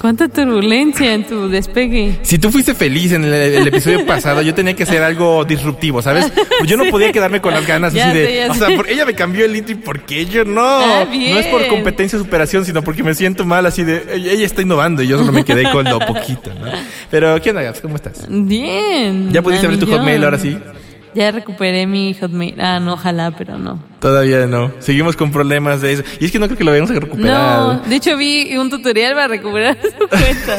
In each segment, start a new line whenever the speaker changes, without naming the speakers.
¿Cuánta turbulencia en tu despegue?
Si tú fuiste feliz en el, el episodio pasado, yo tenía que hacer algo disruptivo, ¿sabes? Pues yo no podía quedarme con las ganas
Ya
así
sé,
de. O sea, por- ella me cambió el intro y ¿por qué yo no?
Ah,
no es por competencia o superación, sino porque me siento mal así de. Ella está innovando y yo solo me quedé con lo poquito, ¿no? Pero, ¿qué onda, Gaps? ¿Cómo estás?
Bien.
¿Ya pudiste abrir tu hotmail ahora sí?
Ya recuperé mi hotmail. Ah, no, ojalá, pero no.
Todavía no. Seguimos con problemas de eso. Y es que no creo que lo vayamos a recuperar.
No, de hecho vi un tutorial para recuperar su cuenta,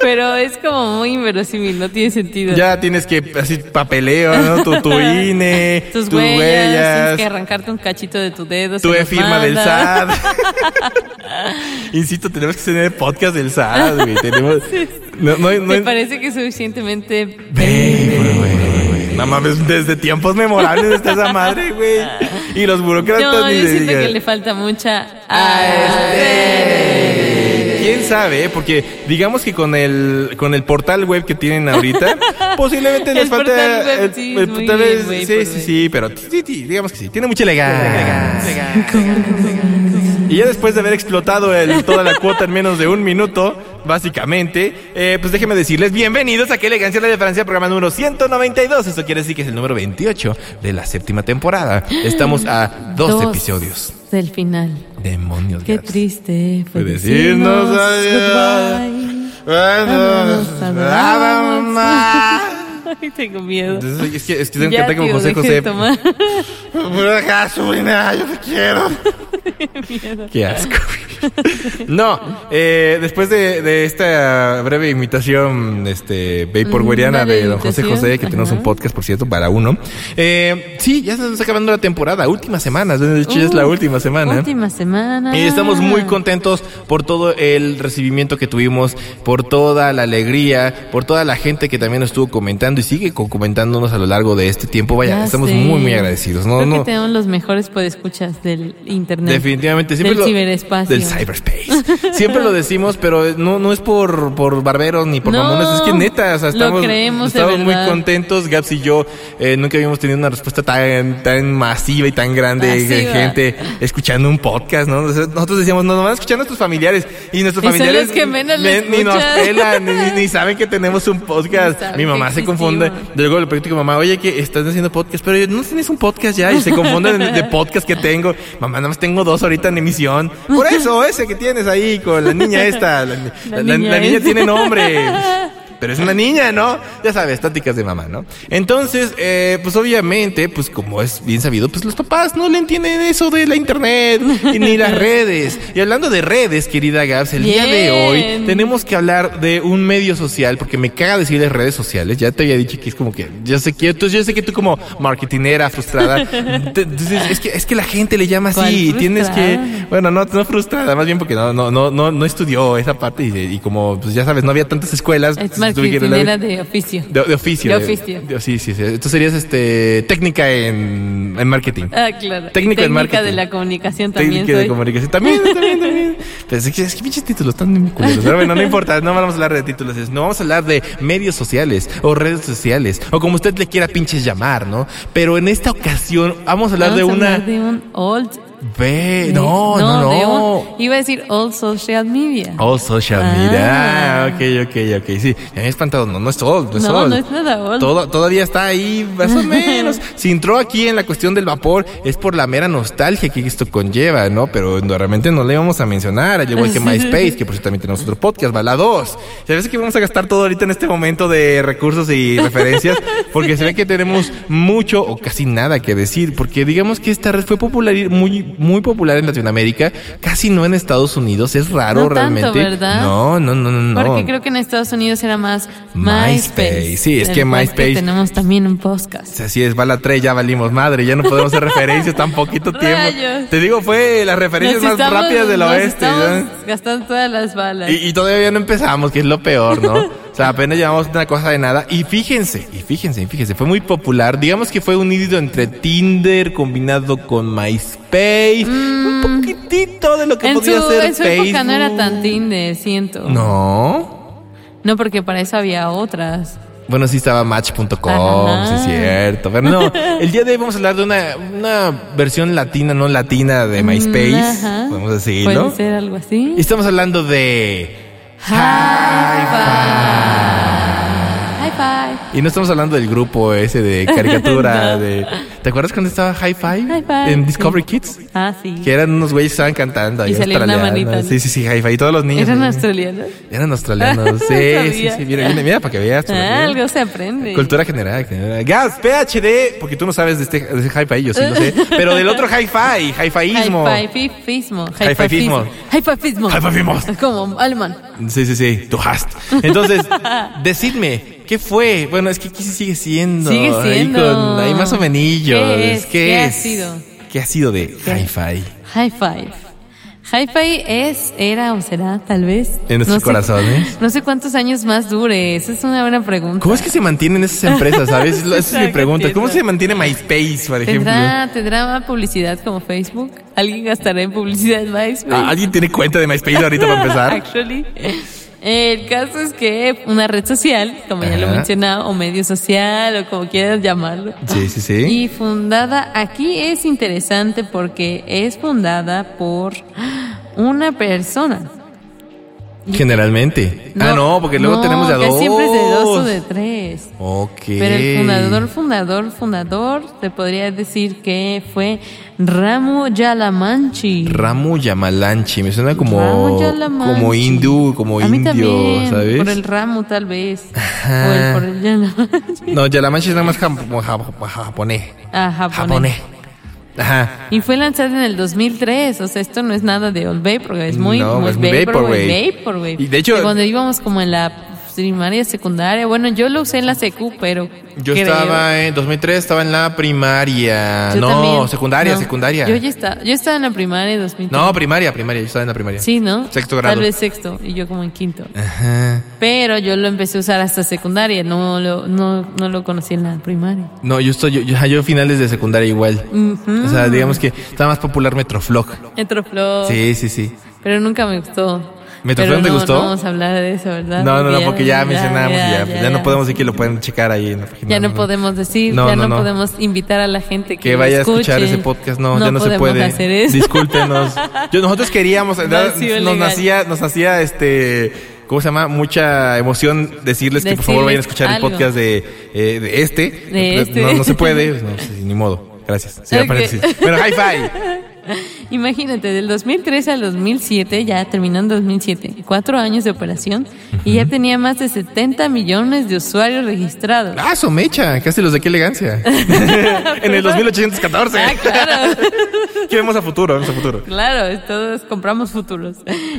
pero es como muy inverosímil, no tiene sentido.
Ya tienes que, así, papeleo, ¿no? Tu, tu INE,
tus,
tus
huellas,
huellas,
tienes que arrancarte un cachito de tu dedo.
tu firma del. SAT. Insisto, tenemos que tener podcast del SAT, güey. Tenemos. No, no, no,
¿Te parece que es suficientemente
güey, güey. No mames, desde tiempos memorables está esa madre, güey. Y los burócratas
No,
ni
yo
se
siento que le falta mucha
¿Quién sabe? Porque digamos que con el con el portal web que tienen ahorita, posiblemente les falta
portal web,
el,
sí,
el
es-
sí, sí, pero sí, sí, digamos que sí, tiene mucha elegancia. Y ya después de haber explotado el- toda la cuota en menos de un minuto, básicamente, eh, pues déjenme decirles bienvenidos a Qué Elegancia la de Francia, programa número 192. Esto quiere decir que es el número 28 de la séptima temporada. Estamos a dos, episodios.
del final.
Demonios.
Qué
gatos.
triste fue
decirnos adiós.
Ay, tengo miedo.
Entonces, es que, es que tengo que como José José. Deja, sobrina, yo te quiero.
Miedo.
Qué asco. No, eh, después de, de esta breve imitación este, vaporwariana de don José José, que tenemos un podcast, por cierto, para uno. Eh, sí, ya se está acabando la temporada, última semana, de hecho ya es la
Uh,
última semana.
Última semana.
Y estamos muy contentos por todo el recibimiento que tuvimos, por toda la alegría, por toda la gente que también nos estuvo comentando y sigue co- comentándonos a lo largo de este tiempo. Vaya,
Ya
estamos
sé.
muy, muy agradecidos. No,
Creo
no.
que tenemos los mejores podescuchas del internet.
Definitivamente, siempre
Del
lo,
ciberespacio.
Del cyberspace. Siempre lo decimos, pero no, no es por, por barberos ni por
No,
mamones, es que neta, o sea, estamos,
creemos de
estamos muy contentos. Gaps y yo eh, nunca habíamos tenido una respuesta tan, tan masiva y tan grande de
Masiva.
gente escuchando un podcast, ¿no? Nosotros decíamos, no, nos van a escuchar nuestros familiares y nuestros
Y
familiares
que menos
ni, ni nos pelan, ni, ni saben que tenemos un podcast. Mi mamá se confunde. Luego le pregunto a mi mamá, oye, que estás haciendo podcast, pero no tienes un podcast ya. Y se confunden de, de podcast que tengo. Mamá, nada más tengo dos ahorita en emisión. Por eso, ese que tienes ahí con la niña esta. La, la- la-
niña
la niña tiene nombre. Pero es una niña, ¿no? Ya sabes, tácticas de mamá, ¿no? Entonces, eh, pues obviamente, pues como es bien sabido, pues los papás no le entienden eso de la internet y ni las redes. Y hablando de redes, querida Gabs, el día de hoy tenemos que hablar de un medio social, porque me caga decirles redes sociales. Ya te había dicho que es como que, yo sé que, tú, yo sé que tú como marketinera frustrada, te- es que, es que la gente le llama
¿Cuál
así y tienes que, bueno, no, no frustrada, más bien porque no, no, no, no, no estudió esa parte y, y como, pues ya sabes, no había tantas escuelas.
Es
pues,
de oficio.
de, de oficio.
De oficio.
de- sí, sí, sí. Tú serías este técnica en, en marketing.
Ah, claro.
Técnico en
Técnica
marketing.
de la comunicación también
Técnica de comunicación. También, también, también. Pero es que, es que pinches títulos están muy culeros. Pero bueno, no importa, no vamos a hablar de títulos. No vamos a hablar de medios sociales o redes sociales o como usted le quiera pinches llamar, ¿no? Pero en esta ocasión vamos a hablar
Vamos
de
a
una
hablar de un old
Ve, no, no, no.
iba a decir all social media.
All social
Ah.
media. Ah, ok, ok, ok. Sí, me había espantado. No, no es all, no es
No,
all.
no es nada all.
Todo, todavía está ahí, más o menos. Si entró aquí en la cuestión del vapor, es por la mera nostalgia que esto conlleva, ¿no? Pero no, realmente no le íbamos a mencionar, al igual que MySpace, que por cierto también tenemos otro podcast, Bala 2. Se ve que vamos a gastar todo ahorita en este momento de recursos y referencias, porque se ve que tenemos mucho o casi nada que decir, porque digamos que esta red fue popular, muy, muy popular en Latinoamérica, casi no en Estados Unidos, es raro
No tanto,
realmente.
¿verdad?
No, no, no, no.
Porque creo que en Estados Unidos era más
MySpace. Sí, es que MySpace-
tenemos también un podcast.
Así es, bala 3, ya valimos madre, ya no podemos hacer referencias tan poquito tiempo.
Rayos.
Te digo, fue las referencias
Nos
más
estamos-
rápidas del oeste.
Gastando todas las balas.
Y, y todavía no empezamos, que es lo peor, ¿no? O sea, apenas llevamos una cosa de nada. Y fíjense, y fíjense, y fíjense, fue muy popular. Digamos que fue un híbrido entre Tinder combinado con MySpace. Un poquitito de lo que
Mm. en
podría
su,
ser
en su
Facebook.
época no era tan Tinder, siento.
No.
No, porque para eso había otras.
Bueno, sí estaba Match.com, sí es cierto. Pero no, el día de hoy vamos a hablar de una, una versión latina, no latina de MySpace,
Mm, Ajá.
podemos decirlo.
Puede ser algo así.
Y estamos hablando de...
High five.
Y no estamos hablando del grupo ese de caricatura
No.
de... ¿Te acuerdas cuando estaba High Five?
High Five,
En
sí.
Discovery Kids.
Ah, sí.
Que eran unos güeyes que estaban cantando.
Y
ahí
salía una manita, ¿no?
Sí, sí, sí, High Five. Y todos los niños.
¿Eran
ahí.
australianos?
Eran australianos. Sí, sí,
Sabía.
sí. Mira, mira, mira, para que veas.
Ah, algo se aprende.
Cultura general. general. Gas, PhD, porque tú no sabes de este, de este hi-fi, yo sí lo sé. Pero del otro hi-fi, hi-fiismo.
Hi-fi-fismo.
Hi-fi-fismo.
Hi-fi-fismo.
Hi-fi-fismo.
Como alemán.
Sí, sí, sí, tú hast. Entonces, decidme, ¿qué fue? Bueno, es que aquí sí sigue siendo.
Sigue siendo.
Ahí, con, ahí más o menos.
¿Qué es?
¿Qué,
¿Qué ha
es?
sido?
¿Qué ha sido de hi-fi?
High five es, era o será, tal vez.
En nuestros
sé-
corazones.
No sé cuántos años más dure. Esa es una buena pregunta.
¿Cómo es que se mantienen esas empresas, sabes? Esa es mi pregunta. ¿Cómo se mantiene MySpace, por ejemplo?
¿Tendrá, ¿Tendrá publicidad como Facebook? ¿Alguien gastará en publicidad en MySpace?
Ah, ¿Alguien tiene cuenta de MySpace ahorita para empezar?
Actually. El caso es que una red social, como ya lo mencionaba, o medio social, o como quieras llamarlo.
Sí, sí, sí.
Y fundada, aquí es interesante porque es fundada por una persona.
Generalmente. ah, no, porque luego
no,
tenemos de a dos.
siempre es de dos o de tres.
Ok.
Pero el fundador, fundador, fundador, te podría decir que fue Ramu Yalamanchi.
Ramu Yamalanchi, me suena como, como hindú, como
A mí
indio,
también,
¿sabes?
Por el Ramu tal vez.
Ajá.
O el, por el Yalamanchi.
No, Yalamanchi es nada más jap- como jap- japonés.
Ah, japonés.
Japonés. Ajá.
Y fue lanzado en el 2003, o sea, esto no es nada de Old Vaporwave, es muy,
No,
muy
es muy Vaporwave.
Vaporwave.
Y de hecho-
cuando íbamos como en la primaria, secundaria, bueno, yo lo usé en la secu, pero
Yo
creo-
estaba en 2003, estaba en la primaria.
Yo
no,
también.
secundaria,
No,
secundaria.
Yo ya estaba, yo estaba en la primaria en 2003.
No, primaria, primaria, yo estaba en la primaria.
Sí, ¿no?
Sexto grado.
Tal vez sexto, y yo como en quinto.
Ajá.
Pero yo lo empecé a usar hasta secundaria, no lo, no, no lo conocí en la primaria.
No, yo estoy, yo, yo, yo finales de secundaria igual. O sea, digamos que estaba más popular Metroflog.
Metroflow.
Sí, sí, sí.
Pero nunca me gustó.
¿Metroflow
Pero
te
no,
gustó?
No vamos a hablar de eso, ¿verdad?
No, no, no, porque ya mencionamos y ya, pues, ya no
ya.
podemos decir que lo pueden checar ahí en la página.
Ya no podemos decir,
No,
ya
no,
no,
no.
podemos invitar a la gente que,
vaya a escuchar ese podcast, no, ya no se puede.
hacer eso.
Discúlpenos. Yo, nosotros queríamos, nos nacía, nos hacía este, ¿cómo se llama? Mucha emoción decirles que por favor vayan a escuchar
algo.
el podcast de, eh, de este.
De este.
No, no se puede, pues, no, sí, ni modo. Gracias. Cierra
Ok.
paréntesis. Bueno, high five.
Imagínate, del 2013 al 2007, ya terminando 2007, cuatro años de operación, y ya tenía más de 70 millones de usuarios registrados.
Ah, su mecha, casi los de qué elegancia. en el 2814.
Ah, claro.
Que vemos a futuro, vemos a futuro.
Claro, todos compramos futuros.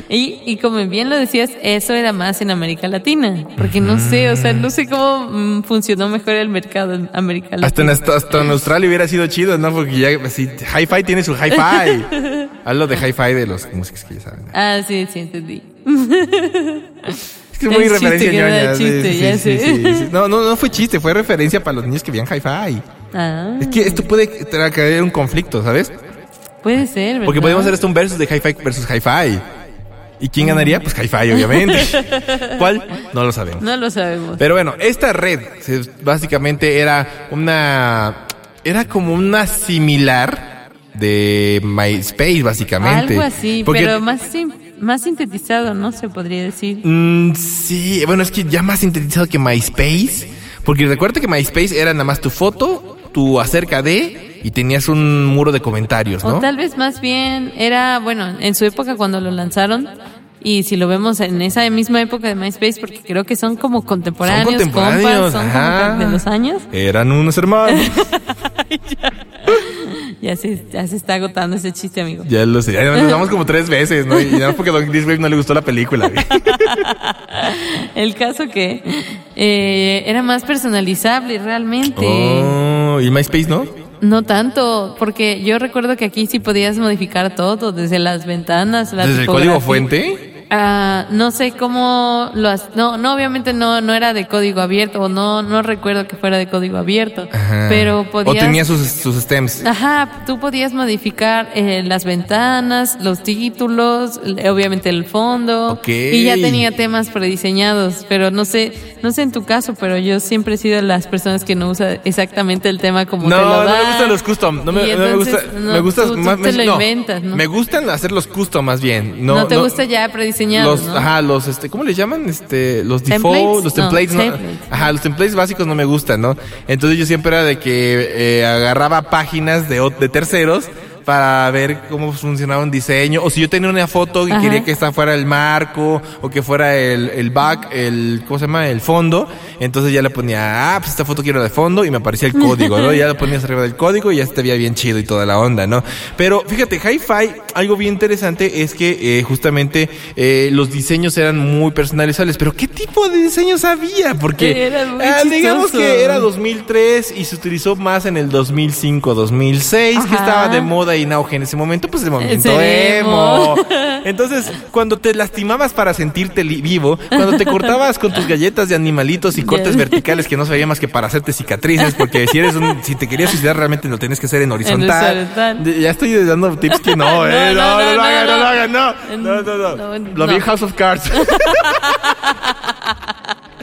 Y, y como bien lo decías, eso era más en América Latina. Porque no sé, o sea, no sé cómo mm, funcionó mejor el mercado en América
Hasta en,
Latina.
hasta, en Australia hubiera sido chido, ¿no? Porque ya, así, Hi-Fi tiene su Hi-Fi. Hablo de Hi-Fi de los músicos que ya saben.
Ah, sí, sí, entendí.
Es que es muy referencia ñoña. sí,
chiste,
sí,
ya
sí,
sé.
sí, sí. No, no, no fue chiste, fue referencia para los niños que veían Hi-Fi.
Ah,
Es que esto puede tra- caer un conflicto, ¿sabes?
puede ser, ¿verdad?
Porque podemos hacer esto un versus de Hi-Fi versus Hi-Fi. ¿Y quién ganaría? Pues Hi-Fi, obviamente. ¿Cuál? No lo sabemos.
No lo sabemos.
Pero bueno, esta red básicamente era una. Era como una similar de MySpace, básicamente.
Algo así,
Porque-
pero más, sim- más sintetizado, ¿no? Se podría decir.
Mm, sí, bueno, es que ya más sintetizado que MySpace. Porque recuerda que MySpace era nada más tu foto, tu acerca de, y tenías un muro de comentarios, ¿no?
O tal vez más bien era, bueno, en su época cuando lo lanzaron, y si lo vemos en esa misma época de MySpace, porque creo que son como contemporáneos,
Son contemporáneos,
compas, son como de los años,
Eran unos hermanos.
ya se, ya se está agotando ese chiste, amigo.
ya lo sé, ya nos usamos como tres veces, ¿no? Y nada más porque a Don Chris Wave no le gustó la película.
El caso que eh, era más personalizable realmente.
Oh, ¿y MySpace no?
No tanto, porque yo recuerdo que aquí sí podías modificar todo, desde las ventanas, la
¿Desde el código fuente?
Ah, no sé cómo lo has- no no obviamente no no era de código abierto o no no recuerdo que fuera de código abierto
Ajá.
pero
O
podías
tenía sus, sus stems.
Ajá, tú podías modificar eh, las ventanas, los títulos, l- obviamente el fondo. Y ya tenía temas prediseñados, pero no sé, no sé en tu caso, pero yo siempre he sido de las personas que no usa exactamente el tema como
No,
te lo
no me gustan los custom. No me, no me
entonces,
gusta.
no,
me gusta
tú- tú
más.
te lo
no,
inventas, ¿no?
Me gustan hacer los custom más bien. No,
No te gusta ya
Los,
¿no?
Ajá, los, este, ¿cómo les llaman? Este, los
¿Templates?
default, los
No,
templates, no,
templates.
Ajá, los templates básicos no me gustan, ¿no? Entonces yo siempre era de que eh, agarraba páginas de, de terceros para ver cómo funcionaba un diseño. O si yo tenía una foto y
Ajá.
quería que esta fuera el marco, o que fuera el, el back, el, ¿cómo se llama? El fondo. Entonces ya le ponía, ah, pues esta foto quiero de fondo y me aparecía el código, ¿no? Y ya lo ponías arriba del código y ya se te veía bien chido y toda la onda, ¿no? Pero fíjate, Hi-Fi, algo bien interesante es que eh, justamente eh, los diseños eran muy personalizables. Pero ¿qué tipo de diseños había? Porque
muy
ah, digamos que era 2003 y se utilizó más en el 2005, 2006, que estaba de moda y en auge en ese momento, pues el movimiento emo. Entonces, cuando te lastimabas para sentirte vivo, cuando te cortabas con tus galletas de animalitos y cortes verticales que no servía más que para hacerte cicatrices, porque si eres un, si te querías suicidar realmente lo tienes que hacer en horizontal. De- Ya estoy dando tips que no, eh, no, no, lo hagan, no, lo hagan, no. No, no, no.
No,
Lo vi en
no.
House of Cards.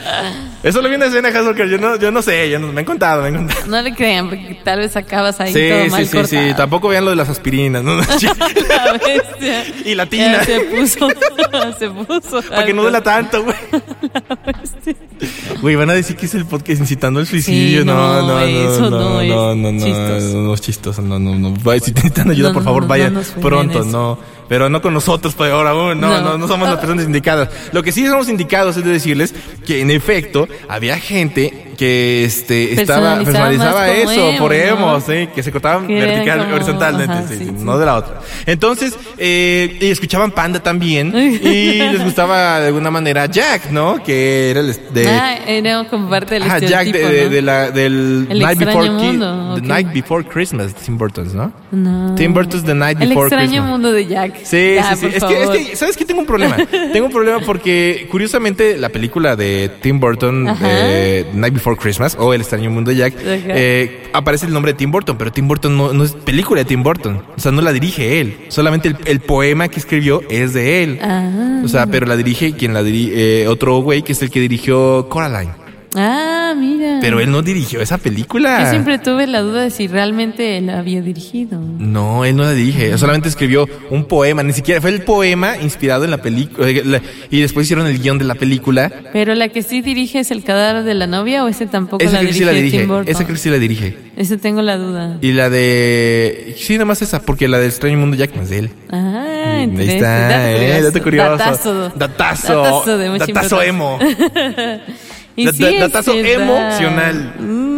Eso lo vi en la escena de Cards. Yo no, yo no sé, yo no, me han contado, me han contado.
No le crean, porque tal vez acabas ahí
Sí,
todo
sí,
mal
sí, sí.
cortado.
Tampoco vean lo de las aspirinas, ¿no?
La bestia.
Y la tina.
Ya se puso, se puso.
Para que no duela tanto, güey. Güey, van a decir que es el podcast incitando al suicidio.
Sí,
no,
no,
no, no,
eso
no,
no es
no, no, no,
chistoso.
no, no es chistoso, no, no, no. Vaya, Si necesitan ayuda,
No,
por
no,
favor,
no,
vayan
no nos funen
pronto,
eso.
no. Pero no con nosotros, ahora aún, no, no,
No.
no, somos las personas indicadas. Lo que sí somos indicados es de decirles que en efecto había gente que este estaba
Personalizaba
eso por
emo,
emo,
¿no?
sí, que se cortaban vertical,
como-
horizontalmente,
ajá,
sí,
sí,
no de la otra. Entonces, eh, y escuchaban Panda también y les gustaba de alguna manera Jack, ¿no? Que era el de
Ah, era como parte del
Ajá, Jack de, de-
¿no?
de la, del
El
Night
extraño
Before,
mundo,
The
ok.
Night Before Christmas, Tim Burton's, ¿no?
No.
Tim Burton's The Night
El
Before
extraño
Christmas.
mundo de Jack.
Sí,
Ya,
sí, sí. Es que, es que, ¿sabes qué? Tengo un problema. Tengo un problema porque, curiosamente, la película de Tim Burton, eh, Night Before Christmas, o El extraño mundo de Jack, eh, aparece el nombre de Tim Burton, pero Tim Burton no, no es película de Tim Burton. O sea, no la dirige él. Solamente el, el poema que escribió es de él.
Ah.
O sea, pero la dirige quien la dirige, otro güey que es el que dirigió Coraline.
Ah, mira.
Pero él no dirigió esa película.
Yo siempre tuve la duda de si realmente él había dirigido.
No, él no la dirige. Solamente escribió un poema. Ni siquiera fue el poema inspirado en la película. Y después hicieron el guion de la película.
Pero la que sí dirige es el cadáver de la novia o ese tampoco
Esa
la
sí
dirige,
la dirige.
Tim Burton.
Esa creo que sí la dirige.
Ese tengo la duda.
Y la de. Sí, nada más esa, porque la del extraño mundo Jack no es de él.
Ah,
Ahí está,
Dato
eh, dato curioso.
Datazo.
Datazo.
Datazo de
Datazo emo.
Y
Da-
sí
da-
es
datazo emocional.
Mm.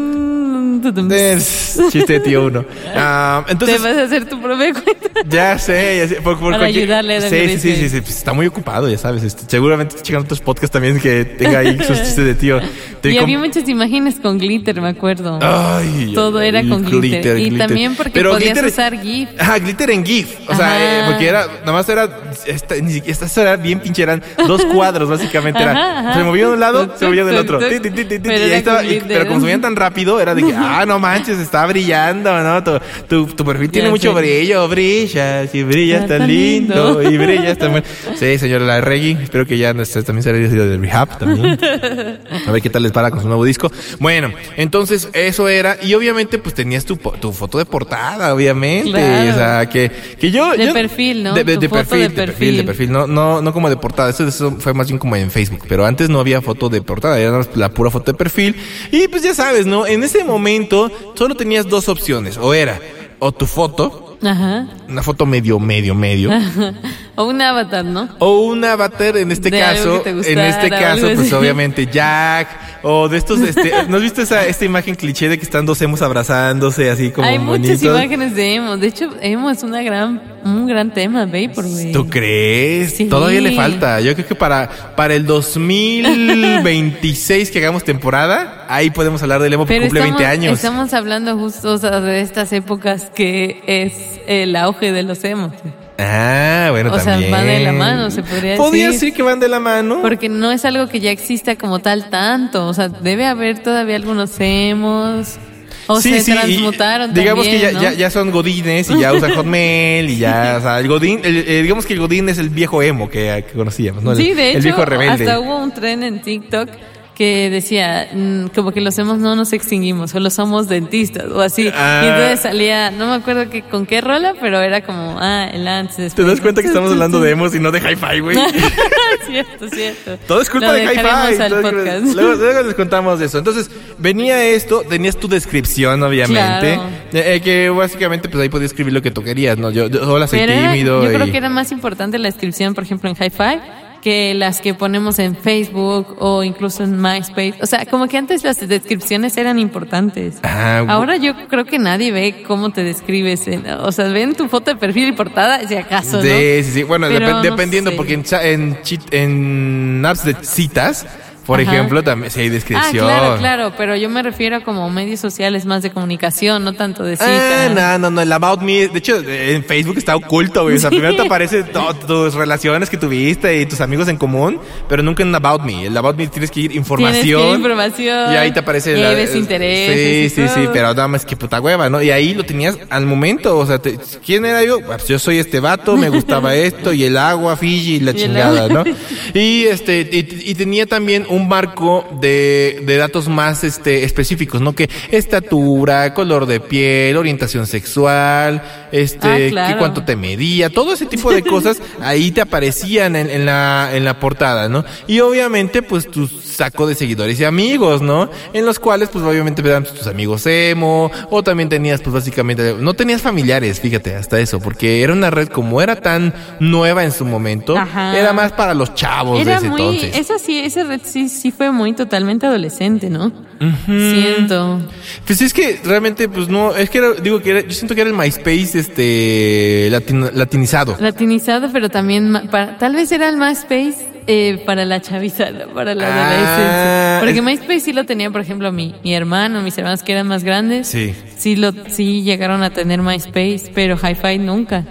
Es chiste de tío uno. Ah,
Te
entonces,
vas a hacer tu propia cuenta.
ya sé, ya sé. Por, por
Para
cualquier-
ayudarle a
Sí, sí, sí,
sí.
sí, pues está muy ocupado, ya sabes. este, seguramente está checando otros podcasts también que tenga ahí sus chistes de tío. Te
Y había muchas imágenes con glitter, me acuerdo.
Ay,
Todo
ay,
era con glitter. Y
glitter.
también porque
Pero
podías
glitter-
usar GIF.
Ajá, glitter en GIF. O sea, eh, porque era, nada más era esta, esta era bien pinche, eran dos cuadros básicamente. Era,
Ajá, ajá.
Se movía de un lado, se movía del otro.
pero
y estaba- y-
glitter.
pero como subían tan rápido, era de que, ah, no manches, está brillando, ¿no? Tu, tu, tu perfil tiene mucho
sé.
brillo, brilla, si brilla
Está
está
tan
lindo,
lindo.
y brilla está muy... Sí, señora La Reggie, espero que ya también se haya ido del rehab también. A ver qué tal les para con su nuevo disco. Bueno, entonces eso era, y obviamente pues tenías tu, tu foto de portada, obviamente.
Claro.
O sea, que, que yo...
De
yo-
perfil, ¿no?
De, perfil,
de
perfil,
perfil.
de perfil, no, no, no como de portada, eso, eso fue más bien como en Facebook, pero antes no había foto de portada, era la pura foto de perfil. Y pues ya sabes, ¿no? En ese momento solo tenías dos opciones, o era, o tu foto,
Ajá.
una foto medio, medio, medio.
O un avatar, ¿no?
O un avatar, en este
De
caso,
te
en
gustara,
este caso, pues obviamente Jack, o de estos, este, ¿no has visto esa, esta imagen cliché de que están dos emos abrazándose así como
Hay muchas imágenes de emo. De hecho, emo es una gran, un gran tema, Vaporwave.
¿Tú crees?
Sí.
Todavía le falta. Yo creo que para, para el 2026 que hagamos temporada, ahí podemos hablar del emo porque
Pero
cumple
estamos,
20 años.
estamos hablando justo o sea, de estas épocas que es el auge de los emos.
Ah, bueno,
O sea,
también.
van de la mano, se podría
Podría
decir.
decir que van de la mano.
Porque no es algo que ya exista como tal tanto. O sea, debe haber todavía algunos emos. O
Sí,
se
sí, y
transmutaron
digamos
también,
que ya,
¿no?
ya, ya son godines y ya usan hotmail y ya, o sea, el godín, el- eh, digamos que el godín es el viejo emo que, que conocíamos, ¿no? El,
Sí, de
el
hecho,
viejo rebelde.
hasta hubo un tren en TikTok que decía mm, como que los hemos no nos extinguimos, solo somos dentistas o así.
Ah.
Y entonces salía, no me acuerdo que, con qué rola, pero era como, ah, el antes.
¿Te das cuenta que estamos hablando de emos y no de hi-fi, güey?
cierto, cierto.
Todo es culpa
Lo
de Hi-Fi. Luego, luego les contamos eso. Entonces, venía esto, tenías tu descripción, obviamente.
Claro.
eh, que básicamente, pues ahí podías escribir lo que tú querías, ¿no? Yo, yo hola, soy
Pero era-
tímido.
yo creo
y-
que era más importante la descripción, por ejemplo, en Hi-Fi que las que ponemos en Facebook o incluso en MySpace. O sea, como que antes las descripciones eran importantes.
Ah,
Ahora yo creo que nadie ve cómo te describes. en- o sea, ven tu foto de perfil y portada, si acaso, ¿no?
Sí, sí, sí. Bueno,
no
dependiendo,
sé.
porque en, en, en apps de citas, por
Ajá.
ejemplo, también sí hay
Ah,
descripción.
claro, claro, pero yo me refiero a como medios sociales más de comunicación, no tanto de
Ah,
citas.
no, no, no, el About Me, de hecho, en Facebook está oculto, güey. O sea,
Sí.
primero te aparecen tus relaciones que tuviste y tus amigos en común, pero nunca en About Me. El About Me tienes que ir información.
Tienes que ir información.
Y ahí te aparece
y
la-
ahí ves intereses.
Sí, sí, sí,
todo.
pero nada más que puta hueva, ¿no? Y ahí lo tenías al momento, o sea, te- ¿quién era yo? Pues yo soy este vato, me gustaba esto, y el agua, Fiji, y la
Y
chingada. ¿no? Y este, y, y tenía también un marco de, de datos más este específicos, ¿no? Que estatura, color de piel, orientación sexual, este,
Ah,
cuánto te medía, todo ese tipo de cosas ahí te aparecían en, en la, en la portada, ¿no? Y obviamente, pues tu saco de seguidores y amigos, ¿no? En los cuales, pues obviamente eran tus amigos emo, o también tenías, pues básicamente, no tenías familiares, fíjate, hasta eso, porque era una red como era tan nueva en su momento,
Ajá.
era más para los chavos de
Era
ese
muy,
entonces.
esa sí, esa red sí, sí fue muy totalmente adolescente, ¿no? Siento.
Pues es que realmente, pues no, es que era- digo que era- yo siento que era el MySpace, este, latinizado.
Latinizado, pero también para, tal vez era el MySpace eh, para la chaviza, para la
Ah,
adolescencia. Porque MySpace sí lo tenía, por ejemplo, mi, mi hermano, mis hermanos que eran más grandes.
Sí.
Sí, lo, sí llegaron a tener MySpace, pero Hi-Fi nunca.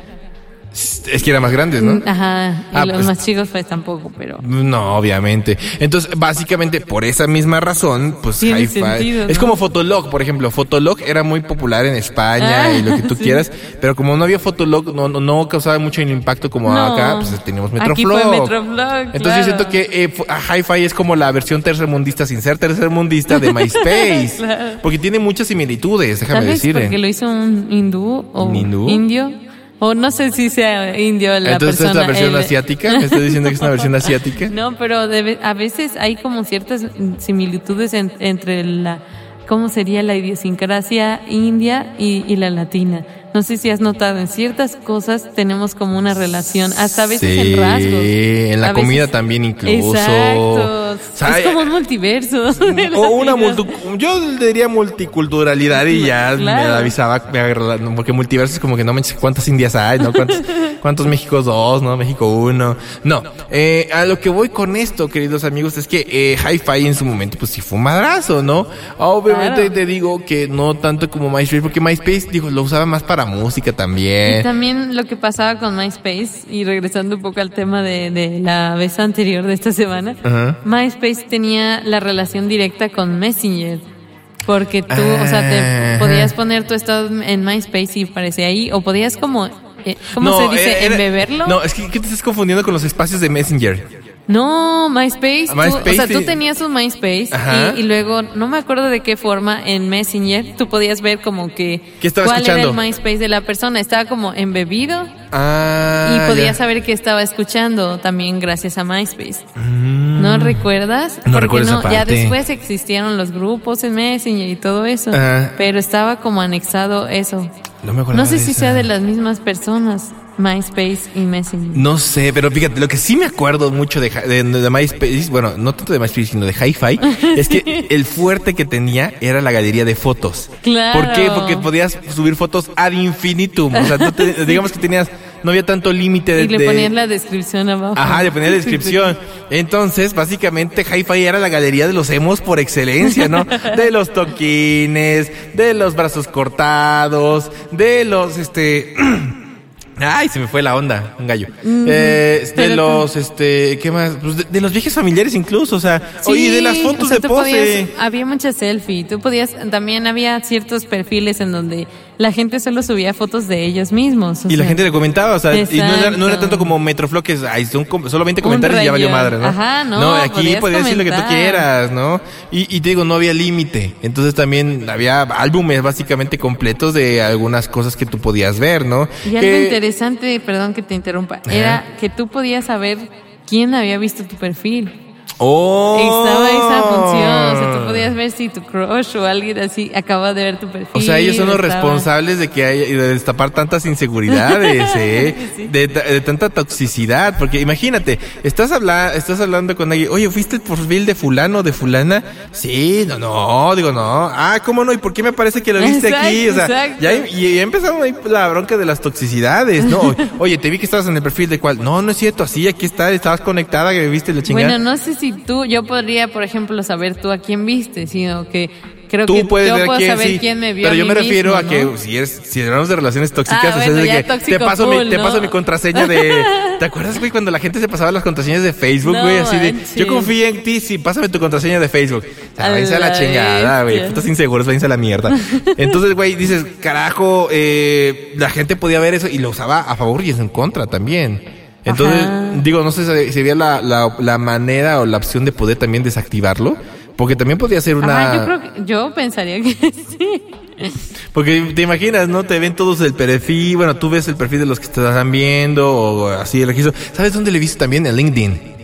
Es que era más grande, ¿no?
Ajá. Y
Ah,
los
pues-
más chicos pues tampoco, pero...
No, obviamente. Entonces, básicamente, por esa misma razón, pues
Tiene
Hi-Fi.
sentido,
Es
¿no?
como Fotolog, por ejemplo. Fotolog era muy popular en España
Ah,
y lo que tú
sí.
quieras, pero como no había Fotolog, no, no, no causaba mucho impacto como
No.
acá, pues teníamos
Aquí
Metroflog.
fue Metroflog,
Entonces
claro.
yo siento que eh, fu- a Hi-Fi es como la versión tercermundista sin ser tercermundista de MySpace.
Claro.
Porque tiene muchas similitudes, déjame decirle.
porque lo hizo un hindú o
¿Un hindú?
indio. O no sé si sea indio la
Entonces
persona.
es la versión
el-
asiática. ¿Me estás diciendo que es una versión asiática?
No, pero a veces hay como ciertas similitudes en- entre la, ¿cómo sería la idiosincrasia india y, y la latina? No sé si has notado, en ciertas cosas tenemos como una relación, hasta a veces
Sí,
en rasgos.
en la
A veces-
comida también incluso.
Exacto.
O sea,
es como un multiverso.
O una multu- yo diría multiculturalidad y ya me
Claro.
avisaba, me agarraba- porque multiverso es como que no manches cuántas indias hay, ¿no? ¿Cuántos, cuántos Méxicos dos, ¿no? México uno. No, eh, a lo que voy con esto, queridos amigos, es que eh, Hi-Fi en su momento, pues sí fue un madrazo, ¿no? Obviamente
Claro.
te digo que no tanto como MySpace, porque MySpace, digo, lo usaba más para música
Y
también.
también lo que pasaba con MySpace, y regresando un poco al tema de, de la vez anterior de esta semana,
Ajá.
MySpace tenía la relación directa con Messenger. Porque tú, o sea, te podías poner tu estado en MySpace y aparecía ahí, o podías como, eh, ¿cómo
No,
se dice?
era- era-
¿Embeberlo?
No, es que ¿qué te estás confundiendo con los espacios de Messenger.
No, MySpace. tú-
MySpace
o sea, tú tenías un MySpace y, y luego, no me acuerdo de qué forma, en Messenger, tú podías ver como que
¿Qué estaba
cuál
escuchando?
era el MySpace de la persona. Estaba como embebido
Ah.
y podías
ya.
saber que estaba escuchando también gracias a MySpace. ¿No recuerdas?
Mm. No recuerdo esa
ya
parte.
después existieron los grupos en Messenger y todo eso.
Ajá.
Pero estaba como anexado eso.
No me acuerdo
No sé si
esa.
sea de las mismas personas, MySpace y Messenger.
No sé, pero fíjate, lo que sí me acuerdo mucho de, de, de MySpace, bueno, no tanto de MySpace, sino de Hi-Fi, es que el fuerte que tenía era la galería de fotos.
Claro.
¿Por qué? Porque podías subir fotos ad infinitum. O sea, te- digamos que tenías, no había tanto límite de...
Y le
de-
ponían la descripción abajo.
Ajá, le ponía la descripción. Entonces, básicamente, Hi-Fi era la galería de los emos por excelencia, ¿no? De los toquines, de los brazos cortados, de los, este... Ay, se me fue la onda, un gallo. Eh, de los, este, ¿qué más? Pues de, de los viajes familiares incluso, o sea, oye, de las fotos
o sea,
de pose.
podías- había muchas selfie. Tú podías, también había ciertos perfiles en donde la gente solo subía fotos de ellos mismos. o
Y la gente le comentaba, o sea, y no era, no tanto como Metroflow que ay, son com- solo 20
Un
comentarios y ya valió madre, ¿no?
Ajá, no,
aquí
podías
podías decir lo que tú quieras, ¿no? Y, y te digo, no había límite. Entonces también había álbumes básicamente completos de algunas cosas que tú podías ver, ¿no?
Y algo
Que-
interesante, perdón que te interrumpa, era que tú podías saber quién había visto tu perfil.
¡Oh!
Estaba esa función, o sea, tú podías ver si tu crush o alguien así acaba de ver tu perfil.
O sea, ellos son los
estaba-
responsables de que haya y de destapar tantas inseguridades, ¿eh? De, ta- de tanta toxicidad. Porque imagínate, estás, habla estás hablando con alguien, oye, ¿fuiste el perfil de fulano o de fulana? Sí, no, no, digo, no. Ah, ¿cómo no? ¿Y por qué me parece que lo viste
Exacto,
aquí? O sea,
exacto.
ya, y ya empezaron ahí la bronca de las toxicidades, ¿no? Oye, te vi que estabas en el perfil de cuál. No, no es cierto, así, aquí está, estabas conectada, que viste la chingada.
Bueno, no sé si tú, yo podría, por ejemplo, saber tú a quién viste, sino que creo
Tú
que
puedes
yo
ver
puedo
quién,
saber
sí,
quién me vio.
pero yo me refiero
mismo,
a que
¿no?
si eres si hablamos de relaciones tóxicas,
Ah,
o sea,
bueno,
es de que te paso mi te paso mi contraseña de ¿Te acuerdas, güey, cuando la gente se pasaba las contraseñas de Facebook,
No
güey, así de
manches.
yo confío en ti, sí, pásame tu contraseña de Facebook.
A
Ah, váyanse a la
la
chingada, güey, putos inseguros, váyanse a la mierda. Entonces, güey, dices, carajo, eh, la gente podía ver eso y lo usaba a favor y en contra también. Entonces,
Ajá.
digo, no sé si había la, la, la manera o la opción de poder también desactivarlo, porque también podía ser una...
Ajá, yo creo que, yo pensaría que sí.
Porque te imaginas, ¿no? Te ven todos el perfil, bueno, tú ves el perfil de los que te están viendo o así el registro. ¿Sabes dónde le he visto también? En LinkedIn.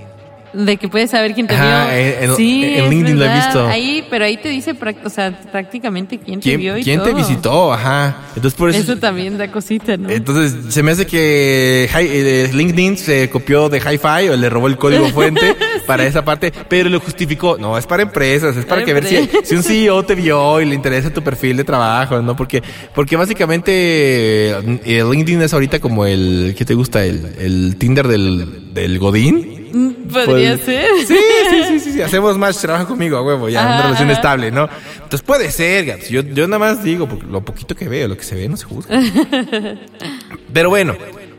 De que puedes saber quién te
Ajá,
vio.
en- en-
sí,
en LinkedIn lo he visto.
Ahí, pero ahí te dice, o sea, prácticamente quién te vio
¿Quién,
y
quién te
todo.
visitó? Ajá. Entonces por eso...
Eso también da cosita, ¿no?
Entonces, se me hace que Hi- eh, LinkedIn se copió de Hi-Fi o le robó el código fuente para esa parte, pero lo justificó. No, es para empresas, es para
Para
que ver si, si un CEO te vio y le interesa tu perfil de trabajo, ¿no? Porque, porque básicamente eh, LinkedIn es ahorita como el, ¿qué te gusta? El, el Tinder del, del Godín.
Podría
Pues-
ser.
Sí, sí, sí, sí, sí. Hacemos más trabajo conmigo, a huevo, ya, una
Ajá,
relación
ajá.
estable, ¿no? Entonces puede ser, Gats. Yo, yo nada más digo, porque lo poquito que veo, lo que se ve no se juzga. Pero bueno,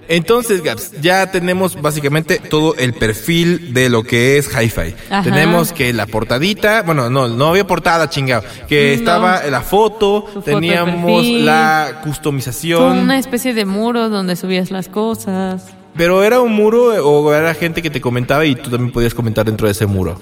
entonces, Gaps, ya tenemos básicamente todo el perfil de lo que es Hi-Fi. Tenemos que la portadita, bueno, no, no había portada, chingado. Que
No.
estaba la foto, teníamos la customización.
una especie de muro donde subías las cosas.
Pero era un muro o era gente que te comentaba y tú también podías comentar dentro de ese muro.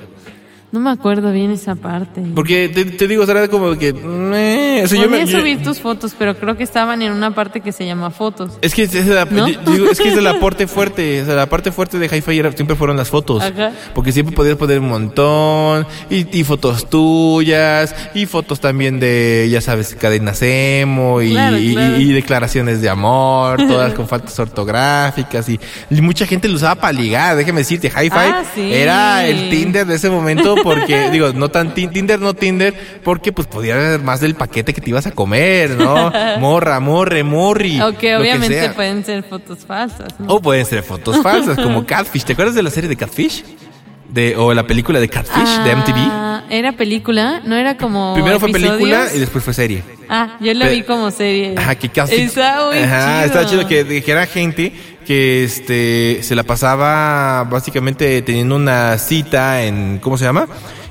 No me acuerdo bien esa parte.
Porque te, te digo, era como que... o sea, yo me- yo-
subir tus fotos, pero creo que estaban en una parte que se llama fotos.
Es que es, la-
¿No?
es que es el aporte fuerte. O sea, la parte fuerte de Hi-Fi siempre fueron las fotos.
Ajá.
Porque siempre podías poner un montón. Y, y fotos tuyas. Y fotos también de, ya sabes, cadenas emo. Y,
Claro,
y-
claro.
y declaraciones de amor. Todas con faltas ortográficas. Y, mucha gente lo usaba para ligar. Déjame decirte, Hi-Fi
Ah, sí.
era el Tinder de ese momento. Porque, digo, no tan tin- Tinder, no Tinder. Porque pues podía haber más del paquete que te ibas a comer, ¿no? Morra, morre, morri.
Aunque
que
obviamente pueden ser fotos falsas. ¿no?
O pueden ser fotos falsas, como Catfish. ¿Te acuerdas de la serie de Catfish? De, o la película de Catfish de MTV.
Ah, Era película, no era como.
Primero fue
episodios?
película y después fue serie.
Ah, yo la vi como serie.
Ajá, que Catfish.
Está muy
Ajá,
chido.
estaba chido que, que era gente que este se la pasaba básicamente teniendo una cita en ¿cómo se llama?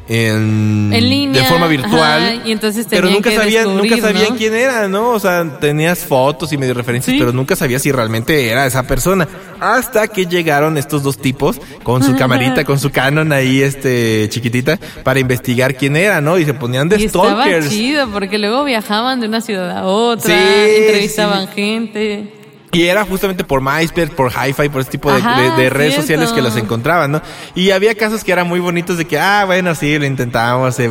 En,
En línea,
de forma virtual.
ajá, y entonces
pero nunca sabían, nunca sabían
¿no?
quién era, ¿no? O sea, tenías fotos y medio referencias,
Sí.
pero nunca sabías si realmente era esa persona. Hasta que llegaron estos dos tipos con su camarita, con su Canon ahí, este, chiquitita, para investigar quién era, ¿no? Y se ponían de
Y estaba
stalkers.
chido porque luego viajaban de una ciudad a otra,
Sí,
entrevistaban
sí.
gente.
Y era justamente por MySpace, por Hi-Fi, por ese tipo de,
Ajá,
de- de redes
cierto.
sociales que los encontraban, ¿no? Y había casos que eran muy bonitos de que, ah, bueno, sí, lo intentamos, eh,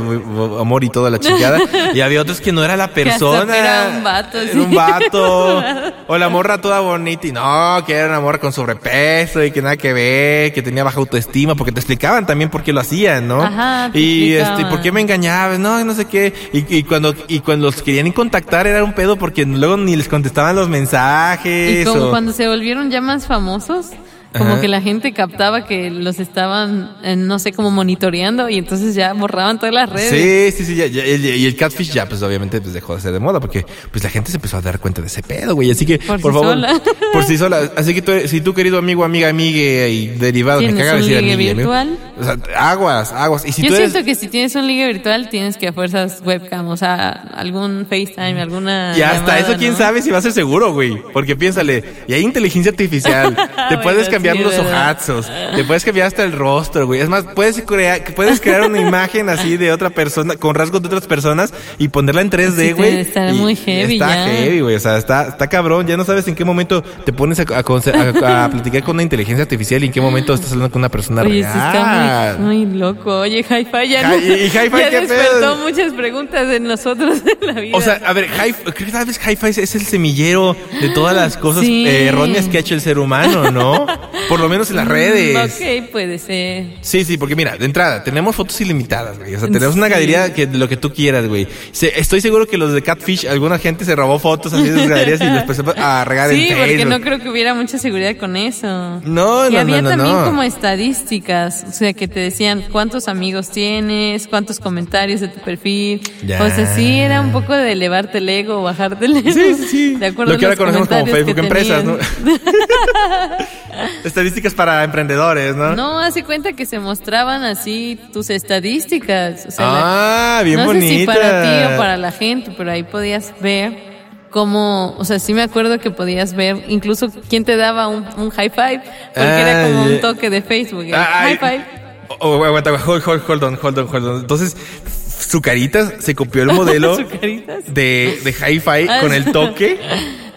amor y toda la chingada. y había otros que no era la
Que
persona.
era un vato,
Era
sí.
un vato. o la morra toda bonita y no, que era una morra con sobrepeso y que nada que ver, que tenía baja autoestima, porque te explicaban también por qué lo hacían, ¿no?
Ajá,
y este. ¿por qué me engañabas? No, no sé qué. Y, y cuando, y cuando los querían contactar era un pedo porque luego ni les contestaban los mensajes.
Y como cuando se volvieron ya más famosos, como
Ajá.
que la gente captaba que los estaban, eh, no sé, como monitoreando y entonces ya borraban todas las redes.
Sí, sí, sí, ya, ya, y el catfish ya, pues obviamente pues, dejó de ser de moda porque pues la gente se empezó a dar cuenta de ese pedo, güey. Así que, por,
Por sí
favor,
sola.
por sí sola. Así que tú, si tú, querido amigo, amiga, amigue y derivado, me
¿Tienes
caga decir amigue, amigo.
virtual?
O sea, aguas, aguas. Y si
Yo
tú eres,
siento que si tienes un ligue virtual tienes que a fuerzas webcam, o sea, algún FaceTime, alguna.
y hasta
llamada,
eso, quién
¿no?
sabe si va a ser seguro, güey. Porque piénsale, y hay inteligencia artificial. te
Bueno,
puedes cambiar los ojazos, te puedes cambiar hasta el rostro, güey. Es más, puedes crear, puedes crear una imagen así de otra persona, con rasgos de otras personas y ponerla en 3D,
Sí,
güey. y
muy heavy
Está
ya.
heavy, güey. O sea, está, está cabrón. Ya no sabes en qué momento te pones a, a conce- a- a platicar con una inteligencia artificial y en qué momento estás hablando con una persona
Oye, sí está
real.
muy, muy loco. Oye, Hi-Fi ya,
Hi-
no-
y- Hi-Fi,
ya
¿qué
despertó
pedo?
muchas preguntas en nosotros en la vida.
O sea, a ver, hi, creo que tal vez Hi-Fi es el semillero de todas las cosas
Sí.
eh, erróneas que ha hecho el ser humano, ¿no? Por lo menos en las redes.
Mm, Ok, puede ser.
Sí, sí, porque mira, de entrada, tenemos fotos ilimitadas, güey. O sea, tenemos una
Sí.
galería que, lo que tú quieras, güey. Se- estoy seguro que los de Catfish, alguna gente se robó fotos así de sus galerías y les empezó a regar
Sí,
en
porque
Facebook.
no creo que hubiera mucha seguridad con eso.
No,
y
no,
había
no, no,
también como estadísticas, o sea, que te decían cuántos amigos tienes, cuántos comentarios de tu perfil.
Ya.
O sea, sí, era un poco de elevarte el ego o bajarte el ego.
Sí, sí, sí.
De acuerdo
Lo que ahora conocemos como Facebook Empresas, ¿no? Estadísticas para emprendedores, ¿no?
No, hace cuenta que se mostraban así tus estadísticas. O sea,
ah,
la-
bien
no
bonita.
sé si para ti o para la gente, pero ahí podías ver cómo, o sea, sí me acuerdo que podías ver incluso quién te daba un, un high five, porque
Ah,
era como un toque de Facebook.
Ah,
high
ay.
five.
Oh, oh, aguanta, hold, hold, hold on, hold on, hold on. Entonces, su carita se copió el modelo de, de Hi-Fi
Ah,
con el toque.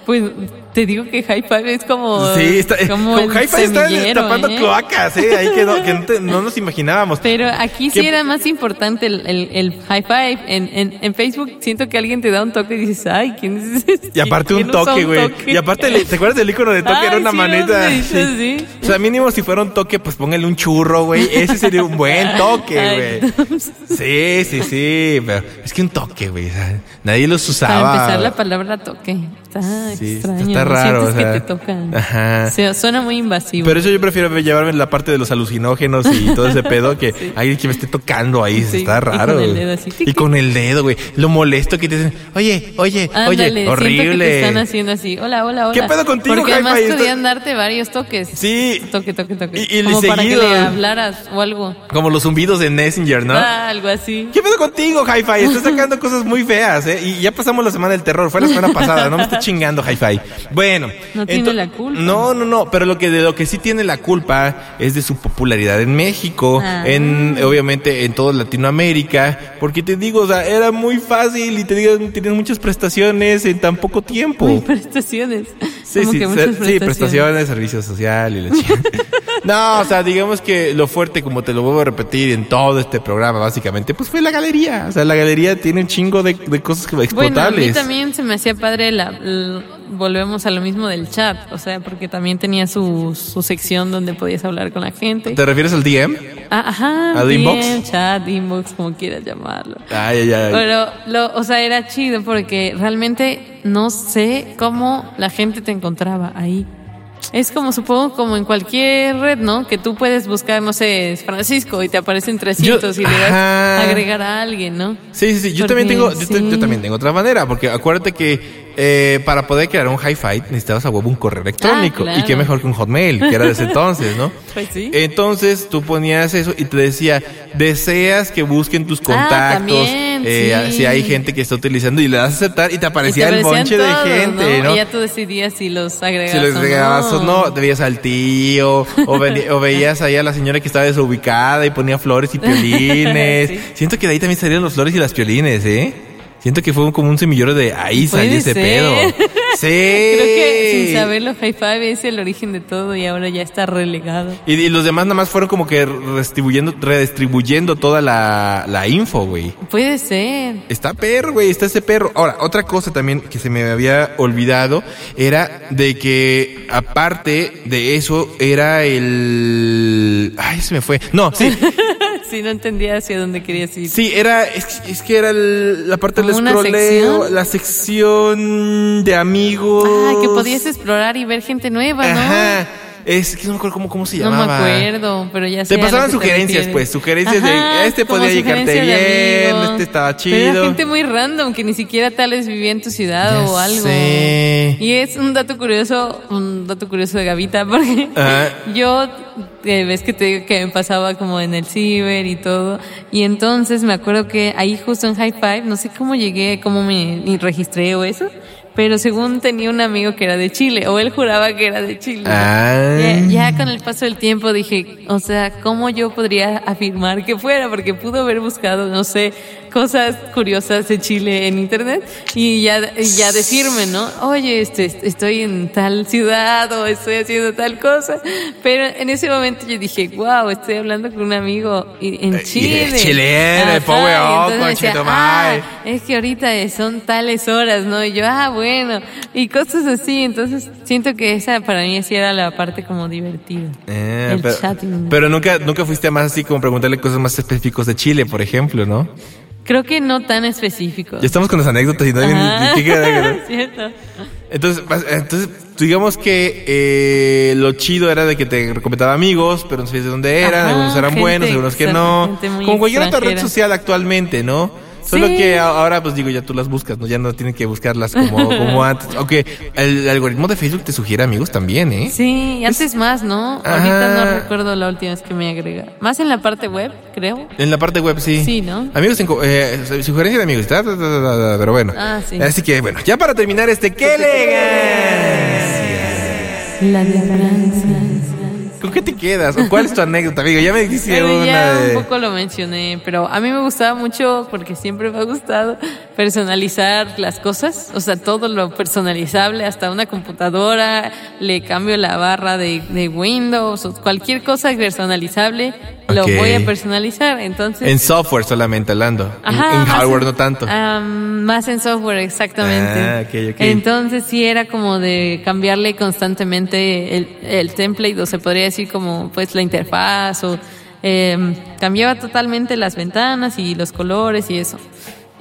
Pues te digo que high five es como,
Sí, está,
como
con
el
Hi-Fi está tapando
¿eh?
cloacas, ¿eh? Ahí que no, que no, te- no nos imaginábamos.
Pero aquí sí
¿Qué-
era más importante el, el, el high five. En, en, en Facebook siento que alguien te da un toque y dices, ay, ¿quién es este?
Y aparte un
¿Quién usa
toque, güey. Y aparte, ¿te acuerdas del icono de toque? Era una
sí,
maneta.
¿dónde dices, sí?
O sea, mínimo si fuera un toque, pues póngale un churro, güey. Ese sería un buen toque, güey. Sí, sí, sí. Pero es que un toque, güey. o sea, nadie los usaba.
Para empezar la palabra toque. Está
Sí,
extraño.
está raro,
Sientes
o sea,
que te tocan.
ajá.
O sea, suena muy invasivo.
Pero eso yo prefiero llevarme la parte de los alucinógenos y todo ese pedo que alguien que me esté tocando ahí.
Sí,
está
y
raro.
con el dedo así,
Y con el dedo, güey. Lo molesto que te dicen, oye, oye,
Ándale,
oye, horrible.
que te están haciendo así. Hola, hola, hola.
¿Qué pedo contigo,
Porque además
Hi-Fi?
Podían darte varios toques.
Sí.
Toque, toque, toque.
Y- y
Como para que
seguido.
le hablaras o algo.
Como los zumbidos de Messenger, ¿no?
Ah, algo así.
¿Qué pedo contigo, Hi-Fi? Estás sacando cosas muy feas, ¿eh? Y ya pasamos la semana del terror. Fue la semana pasada. No me estés chingando, Hi-Fi. Bueno.
No tiene la culpa.
No, no, no. Pero lo que de lo que sí tiene la culpa es de su popularidad en México,
Ah.
en obviamente en toda Latinoamérica, porque te digo, o sea, era muy fácil y te digo, tienes muchas prestaciones en tan poco tiempo.
Prestaciones.
Sí,
Como
sí, ser-
muchas
sí,
prestaciones.
prestaciones, servicio social y la chingada. No, o sea, digamos que lo fuerte, como te lo vuelvo a repetir en todo este programa, básicamente, pues fue la galería. O sea, la galería tiene un chingo de, de cosas que
Bueno, a
explotables.
mí también se me hacía padre la, volvemos a lo mismo del chat, o sea, porque también tenía su, su sección donde podías hablar con la gente.
¿Te refieres al DM?
Ah, ajá,
¿Al
DM,
inbox?
chat, inbox, como quieras llamarlo.
Ay, ay, ay.
Pero, lo, o sea, era chido porque realmente no sé cómo la gente te encontraba ahí. Es como, supongo, como en cualquier red, ¿no? Que tú puedes buscar, no sé, Francisco y te aparecen 300 y le das
ajá.
agregar a alguien, ¿no?
Sí, sí, sí. Yo
Porque
también tengo, yo, yo también tengo otra manera, porque acuérdate que eh, para poder crear un hi-fi necesitabas a huevo un correo electrónico.
Ah, claro.
Y qué mejor que un hotmail, que era de ese entonces, ¿no?
Pues sí.
Entonces tú ponías eso y te decía, deseas que busquen tus
Ah,
contactos, eh,
sí.
si hay gente que está utilizando y le das a aceptar y te
Y te
aparecía el bonche
todos,
de gente, ¿no?
Y ya tú decidías si los agregabas
Si regalabas
no.
o no, te veías al tío, o, veías ahí a la señora que estaba desubicada y ponía flores y piolines.
Sí.
Siento que de ahí también salieron los flores y las piolines, ¿eh? Siento que fue como un semillero de ahí salió ese pedo. Sí.
Creo que sin saberlo, High Five es el origen de todo y ahora ya está relegado.
Y, y los demás nada más fueron como que redistribuyendo, redistribuyendo toda la, la info, güey.
Puede ser.
Está perro, güey, está ese perro. Ahora, otra cosa también que se me había olvidado era de que aparte de eso era el... Ay, se me fue. No, sí,
Si no entendía hacia dónde querías ir.
sí, era... Es, es que era el- la parte del
¿Como una
scrolleo,
sección?
la sección de amigos.
Ah, que podías explorar y ver gente nueva, ¿no?
Ajá. Es que no me acuerdo cómo, cómo se
No me
llamaba.
acuerdo, pero ya sé.
Te pasaban
te
sugerencias, pues, sugerencias
Ajá,
de este podía llegarte bien,
amigos.
este estaba
Pero era
chido.
gente muy random que ni siquiera tal vez vivía en tu ciudad
Ya
o algo.
sé.
Y es un dato curioso, un dato curioso de Gavita, porque
Ajá.
yo, eh, ves que te digo que me pasaba como en el ciber y todo, y entonces me acuerdo que ahí justo en High Five, no sé cómo llegué, cómo me registré o eso, pero según tenía un amigo que era de Chile, o él juraba que era de Chile.
Ah.
Ya, ya con el paso del tiempo dije, o sea, ¿cómo yo podría afirmar que fuera? Porque pudo haber buscado, no sé, cosas curiosas de Chile en internet y ya, ya decirme, ¿no? Oye, este, estoy en tal ciudad o estoy haciendo tal cosa. Pero en ese momento yo dije, wow, estoy hablando con un amigo en
Eh,
Chile.
chileno, pobre.
"Ah, es que ahorita son tales horas, ¿no? Y yo, ah, bueno, y cosas así. Entonces siento que esa para mí sí era la parte como divertida.
Eh,
el
pero,
chatting.
pero nunca, nunca fuiste más así como preguntarle cosas más específicas de Chile, por ejemplo, ¿no?
Creo que no tan específico.
Ya estamos con las anécdotas y no
Ajá.
¿qué queda?
Cierto.
Entonces, entonces, digamos que eh, lo chido era de que te recomendaba amigos, pero no sabías de dónde eran,
Ajá,
algunos eran
gente
buenos, algunos que no. Como cualquier otra red social actualmente, ¿no? Solo
Sí.
que ahora, pues digo, ya tú las buscas, ¿no? Ya no tienen que buscarlas como, como antes. Aunque el algoritmo de Facebook te sugiere amigos también, ¿eh?
Sí, antes más, ¿no?
Ajá.
Ahorita no recuerdo la última vez que me agrega. Más en la parte web, creo.
En la parte web, sí.
Sí, ¿no?
Amigos, en co- eh, sugerencia de amigos, ta, pero bueno.
Ah, sí.
Así que, bueno, ya para terminar este, ¡qué elegancia!
La de.
¿Con qué te quedas? ¿O cuál es tu anécdota, amigo? Ya me dijiste una
ya
de...
un poco lo mencioné, pero a mí me gustaba mucho porque siempre me ha gustado personalizar las cosas, o sea, todo lo personalizable, hasta una computadora, le cambio la barra de, de Windows, o cualquier cosa personalizable, lo voy a personalizar, entonces...
En software solamente hablando. En-
Ajá,
en, hardware no tanto.
Ah, más en software, exactamente.
Ah, ok, ok.
Entonces sí era como de cambiarle constantemente el, el template, o se podría decir como pues la interfaz, o eh, cambiaba totalmente las ventanas y los colores y eso.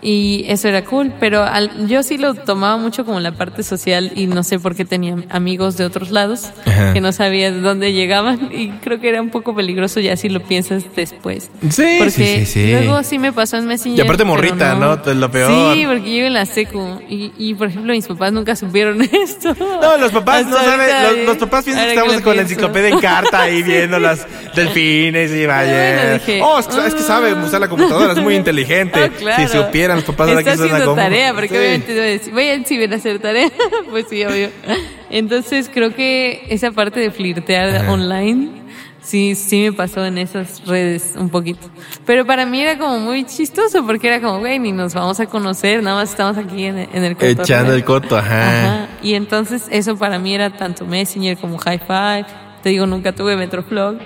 Y eso era cool, pero al- yo sí lo tomaba mucho como la parte social y no sé por qué tenía amigos de otros lados
Ajá.
que no sabía de dónde llegaban y creo que era un poco peligroso ya si lo piensas después.
Sí,
Porque
sí, sí, sí.
luego sí me pasó en Messenger.
Y aparte morrita, ¿no? Es lo peor.
Sí, porque yo en la secu. Y, y por ejemplo, mis papás nunca supieron esto.
No, los papás no saben, los, los papás piensan que estamos
lo
con la enciclopedia en carta ahí viendo las delfines y vaya.
bueno, dije,
oh, es que, es que sabe
ah.
usar la computadora, es muy inteligente.
Ah, claro.
Si supiera dijeran los papás que suena
haciendo
como.
tarea, porque
Sí.
obviamente voy a decir, voy a exhibir a hacer tarea. pues sí, obvio. Entonces creo que esa parte de flirtear
Ajá.
online, sí, sí me pasó en esas redes un poquito. Pero para mí era como muy chistoso, porque era como, güey, ni nos vamos a conocer, nada más estamos aquí en, en el cotorreo".
Echando el coto, ajá.
Ajá. Y entonces eso para mí era tanto Messenger como Hi-Fi. Te digo, nunca tuve Metroflog,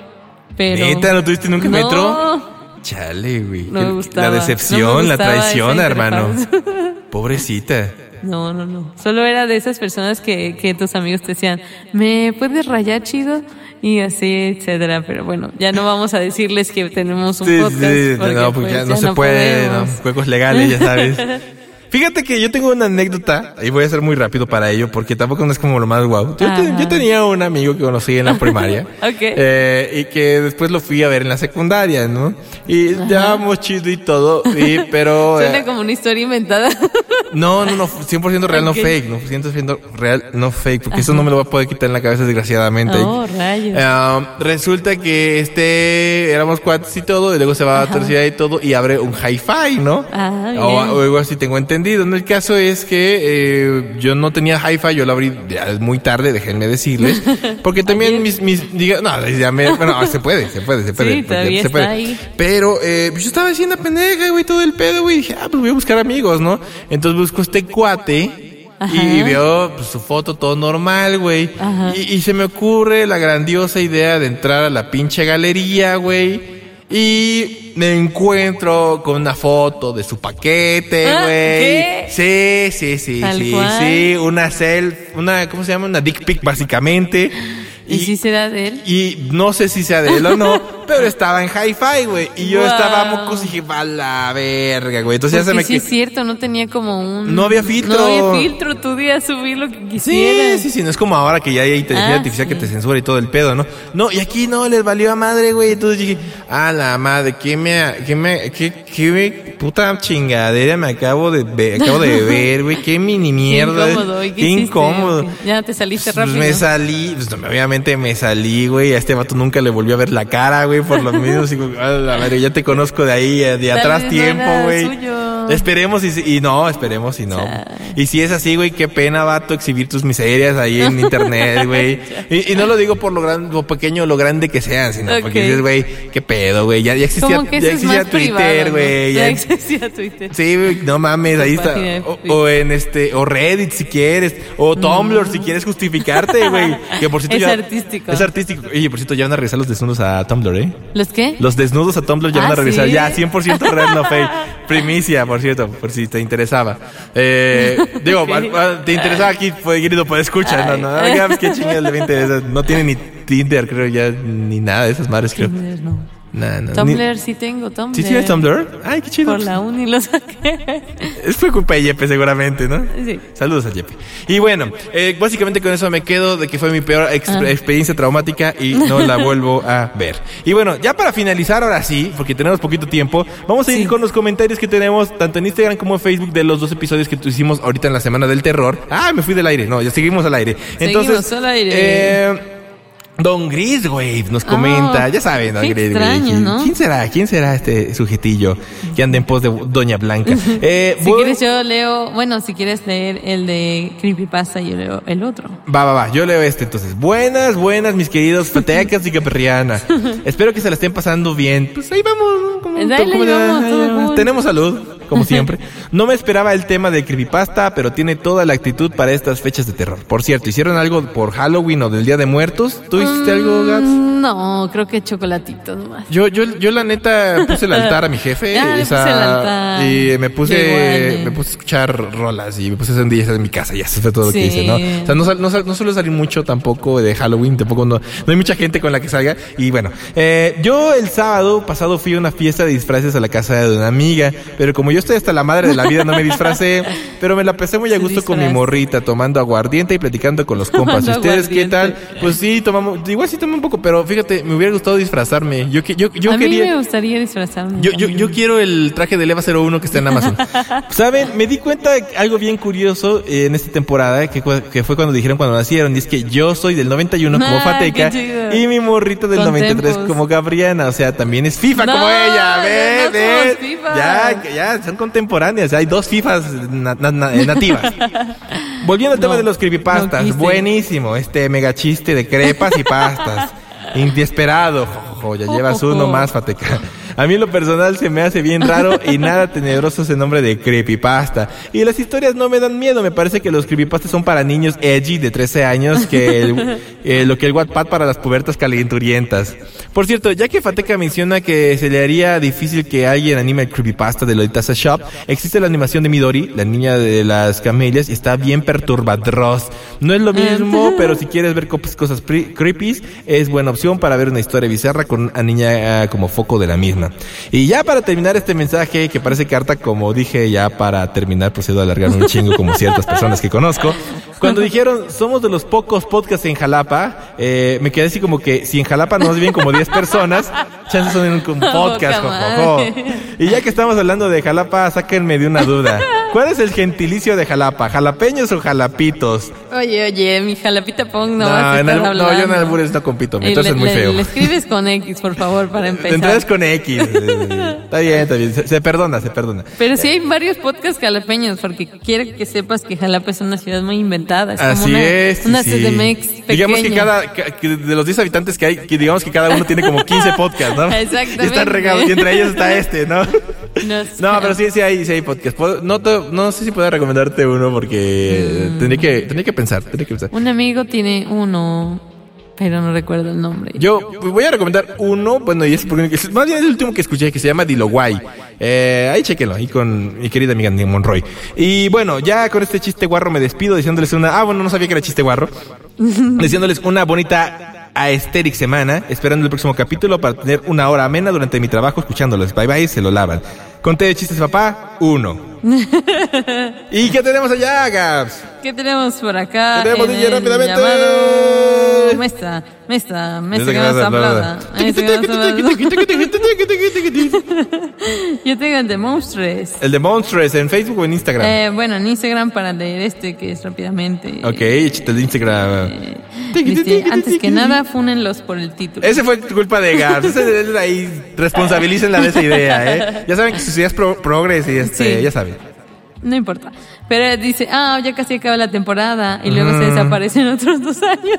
pero...
¿Neta no tuviste nunca
No,
metro? Chale, güey.
No me gustaba.
La
No
decepción,
me
la traición, hermano. Pobrecita.
No, no, no. Solo era de esas personas que, que tus amigos te decían, ¿me puedes rayar chido? Y así, etcétera. Pero bueno, ya no vamos a decirles que tenemos un
Sí,
podcast.
sí, no, porque
pues,
ya no se puede. ¿no? Juegos legales, ya sabes. Fíjate que yo tengo una anécdota, y voy a ser muy rápido para ello, porque tampoco no es como lo más guau. Yo, te- yo tenía un amigo que conocí en la primaria.
Ok.
eh, y que después lo fui a ver en la secundaria, ¿no? Y llevábamos chido y todo, y, pero...
Suena
eh,
como una historia inventada.
no, no, no, 100% real, no fake, no, 100% real, no fake, porque eso no me lo voy a poder quitar en la cabeza desgraciadamente.
Oh, rayos.
Um, resulta que este éramos cuates y todo, y luego se va a la tercera y todo, y abre un hi-fi, ¿no?
Ah, bien.
o, o algo así tengo entendido. ¿No? El caso es que eh, yo no tenía hi-fi, yo lo abrí ya muy tarde, déjenme decirles, porque también mis, mis, diga, no, ya me, bueno, se puede, se puede, se puede.
Sí,
porque
todavía
se
está
puede.
ahí.
Pero eh, yo estaba haciendo pendeja, güey, todo el pedo, güey, dije, ah, pues voy a buscar amigos, ¿no? Entonces busco este cuate.
Ajá.
Y veo pues, su foto todo normal, güey. Y, y se me ocurre la grandiosa idea de entrar a la pinche galería, güey. Y me encuentro con una foto de su paquete,
Ah,
güey. Sí, sí, sí,
Tal
sí,
cual.
sí. Una self, una, ¿cómo se llama? Una dick pic, básicamente.
¿Y, si será de él?
Y no sé si sea de él o no, pero estaba en hi-fi, güey. Y yo
Guau.
estaba mocos y dije, va la verga, güey. Entonces ya se me
sí
que-
es cierto, no tenía como un...
No había filtro.
No había filtro, tú días subir lo que
Sí,
quisieras.
sí, sí, no es como ahora que ya hay inteligencia
Ah,
artificial que
sí.
te censura y todo el pedo, ¿no? No, y aquí no, les valió a madre, güey. Entonces dije, ah, la madre, ¿qué me, qué me, qué, qué puta chingadera me acabo de ver, acabo de ver, güey? Qué mini mierda.
Qué incómodo. ¿y qué
Qué incómodo.
Ya te saliste
Pues
rápido.
me salí, pues, obviamente me salí, güey. A este vato nunca le volvió a ver la cara, güey, por lo mismo. Digo, a la madre, ya te conozco de ahí, eh, de atrás tiempo, güey. Esperemos y, no, esperemos y no. Y si es así, güey, qué pena, vato, exhibir tus miserias ahí en internet, güey. Y, y no lo digo por lo gran, lo pequeño o lo grande que sean, sino porque dices, güey, qué pedo, güey. Ya, ya existía, ya Twitter, güey.
Ya
ya-
existía Twitter.
Sí, güey, no mames, ahí está. O, en este, o Reddit si quieres, o Tumblr si quieres justificarte, güey. Que por cierto ya-
artístico.
Es artístico. Oye, por cierto, ya van a regresar los desnudos a Tumblr, ¿eh?
¿Los qué?
Los desnudos a Tumblr ya
Ah,
van a regresar.
¿sí?
Ya, 100% real, no fake. Primicia, por cierto, por si te interesaba. Eh, digo, te interesaba aquí, querido, pues escucha. No, no, no, qué chingados le interesa. No tiene ni Tinder, creo, ya, ni nada de esas madres, creo.
Tumblr, no.
Nah, no, ni-
Tumblr sí tengo, Tumblr.
¿Sí tienes Tumblr? Ay, qué chido.
Por la uni lo saqué.
Es fue culpa de Yepe, seguramente, ¿no?
Sí.
Saludos a Yepe. Y bueno, eh, básicamente con eso me quedo de que fue mi peor ex-
Ah.
experiencia traumática y no la vuelvo a ver. Y bueno, ya para finalizar ahora sí, porque tenemos poquito tiempo, vamos a ir
Sí.
con los comentarios que tenemos tanto en Instagram como en Facebook de los dos episodios que hicimos ahorita en la Semana del Terror. Ah, me fui del aire. No, ya seguimos al aire.
Seguimos
Entonces,
al aire.
eh, Don Griswave nos comenta,
Ah,
ya saben, Don
qué
Griswave.
extraño,
¿Quién,
¿no?
quién será? ¿Quién será este sujetillo que anda en pos de Doña Blanca? Eh,
Si
voy-
quieres yo leo, bueno, si quieres leer el de Creepypasta, yo leo el otro.
Va, va, va, yo leo este entonces. Buenas, buenas, mis queridos fatecas y caperriana. Espero que se la estén pasando bien. Pues ahí vamos. Como-
Dale,
como-
vamos, todo
vamos.
cool.
Tenemos salud, como siempre. No me esperaba el tema de creepypasta, pero tiene toda la actitud para estas fechas de terror. Por cierto, ¿hicieron algo por Halloween o del Día de Muertos? ¿Tú hiciste algo, Gabs?
Mm, No, creo que chocolatitos nomás.
Yo, yo, yo la neta puse el altar a mi jefe.
Ah,
esa-
puse el altar.
Y me puse, me puse a escuchar rolas y me puse a hacer un día en mi casa. Ya eso fue todo lo que hice, ¿no? O sea, no, sal- no, sal- no suelo salir mucho tampoco de Halloween, tampoco no, no hay mucha gente con la que salga. Y bueno, eh, yo el sábado pasado fui a una fiesta de disfraces a la casa de una amiga, pero como yo estoy hasta la madre de la vida, no me disfracé, pero me la pasé muy a gusto con mi morrita, tomando aguardiente y platicando con los compas. ¿Y ustedes qué tal? Pues sí, tomamos, igual sí tomé un poco, pero fíjate, me hubiera gustado disfrazarme. Yo, yo, yo
a
quería...
mí me gustaría disfrazarme.
Yo, yo, yo quiero el traje de Leva 01 que está en Amazon. ¿Saben? Me di cuenta de algo bien curioso en esta temporada, que, que fue cuando dijeron cuando nacieron, y es que yo soy del 91 como
Ah,
Fateca y mi morrito del
Con
93
tempos.
como Gabriana, o sea, también es FIFA
No,
como ella, ve,
no somos FIFA.
Ya, ya, son contemporáneas. Hay dos FIFAs na- na- na- eh, nativas. Volviendo al tema de los creepypastas,
no
buenísimo. Este mega chiste de crepas y pastas. Inesperado. Jojo, ya llevas uno más, Fateca. A mí en lo personal se me hace bien raro y nada tenebroso ese nombre de creepypasta. Y las historias no me dan miedo. Me parece que los creepypastas son para niños edgy de 13 años que el- eh, lo que el Wattpad para las pubertas calenturientas. Por cierto, ya que Fateca menciona que se le haría difícil que alguien anime el creepypasta de Lolita Shop, existe la animación de Midori, la niña de las camelias, y está bien perturbadros. No es lo mismo, pero si quieres ver cos- cosas creepies, es buena opción para ver una historia bizarra con una niña ah, como foco de la misma. Y ya para terminar este mensaje, que parece carta, como dije, ya para terminar procedo a alargar un chingo como ciertas personas que conozco. Cuando dijeron, somos de los pocos podcasts en Jalapa, eh, me quedé así como que si en Jalapa nos viven como 10 personas, chances son en un un podcast, jojojo. Y ya que estamos hablando de Jalapa, sáquenme de una duda. ¿Cuál es el gentilicio de Jalapa? ¿Jalapeños o jalapitos?
Oye, oye, mi jalapita pong no,
No,
vas a estar
no, yo en albures no compito,
Y
entonces
le-
es muy
le-
feo.
Le escribes con X, por favor, para empezar.
Entonces con X. eh, Está bien, está bien. Se, se perdona, se perdona.
Pero sí hay varios podcasts jalapeños, porque quiero que sepas que Jalapa es una ciudad muy inventada. Es como
Así
una,
es.
Una
sí.
CDMX pequeña.
Digamos que cada, que de los 10 habitantes que hay, que digamos que cada uno tiene como 15 podcasts, ¿no?
Exactamente.
Y están regados, y entre ellos está este, ¿no?
No,
No, pero sí, sí hay, sí hay podcasts. Puedo- No, te- no sé si puedo recomendarte uno porque
Mm.
tendría que, tendría que pensar, tendría que pensar.
Un amigo tiene uno, pero no recuerdo el nombre.
Yo voy a recomendar uno, bueno, y es porque más bien es el último que escuché, que se llama Diloguay. Eh, ahí chequenlo, ahí con mi querida amiga Nick Monroy. Y bueno, ya con este chiste guarro me despido diciéndoles una... Ah, bueno, no sabía que era chiste guarro. diciéndoles una bonita aesthetic semana, esperando el próximo capítulo para tener una hora amena durante mi trabajo escuchándolos. Bye bye, se lo lavan. Conté de chistes, papá, uno. ¿Y qué tenemos allá, Gabs?
¿Qué tenemos por acá?
Tenemos,
en
DJ, rápidamente.
llamado Mesta, Mesta, Mesta que nos aplauda. Que. Yo tengo el de Monstruos.
El de Monsters en Facebook o en Instagram.
Eh, bueno, en Instagram para leer este que es rápidamente.
Ok, échate el Instagram.
Dice, antes que nada, fúnenlos por el título.
Ese fue culpa de Gabs. Ahí, responsabilícenla de esa idea, ¿eh? Ya saben que sus ideas pro progres y este,
Sí.
ya saben.
No importa. Pero dice, ah, ya casi acaba la temporada y luego se desaparecen otros dos años.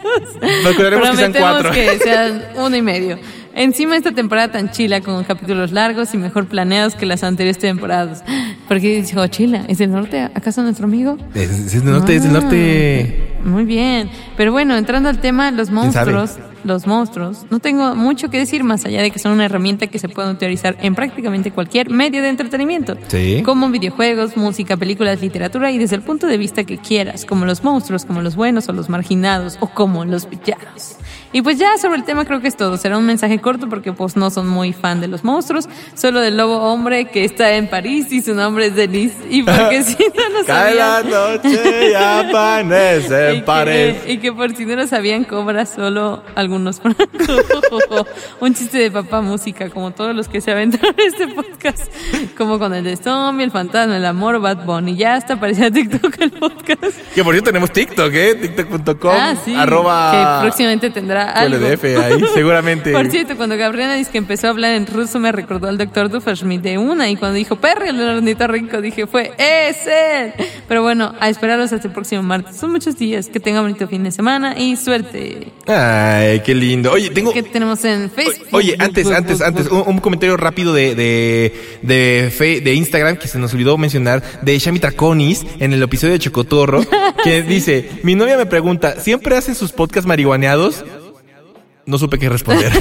Procuraremos que sean
Prometemos
cuatro.
que sean uno y medio. Encima esta temporada tan chila con capítulos largos y mejor planeados que las anteriores temporadas. Porque dijo, chila, ¿es del norte? ¿Acaso nuestro amigo?
Es, es del norte, es del norte.
Muy bien. Pero bueno, entrando al tema, los
sabe?
Los monstruos, no tengo mucho que decir más allá de que son una herramienta que se puede utilizar en prácticamente cualquier medio de entretenimiento.
Sí.
Como videojuegos, música, películas, literatura y desde el punto de vista que quieras, como los monstruos, como los buenos o los marginados o como los villanos. Y pues ya sobre el tema creo que es todo. Será un mensaje corto porque pues no son muy fan de los monstruos, solo del lobo hombre que está en París y su nombre es Denise. Y porque si no lo
Cae la
sabían...
noche y amanece
Y
en París.
que, y que por si no lo sabían, cobra solo algunos francos. Un chiste de papá música, como todos los que se aventaron en este podcast. Como con el de Zombie, el fantasma, el amor, Bad Bunny. Ya hasta aparecía TikTok el podcast.
Que por cierto tenemos TikTok, ¿eh? TikTok.com.
ah, sí.
Arroba.
Que próximamente tendrá algo.
QLDF ahí, seguramente.
Por cierto, cuando Gabriela dice que empezó a hablar en ruso, me recordó al doctor Dufferschmidt de una. Y cuando dijo perro, el ornitorrinco, dije, fue ese. Pero bueno, a esperarlos hasta el próximo martes. Son muchos días. Que tengan bonito fin de semana y suerte.
Ay, qué lindo. Oye, tengo.
¿Qué tenemos en Facebook?
Oye, antes, antes, antes, un, un comentario rápido de, de, de, fe- de Instagram que se nos olvidó mencionar, de Shami Traconis en el episodio de Chocotorro, que dice, mi novia me pregunta, ¿siempre hacen sus podcasts marihuaneados? No supe qué responder.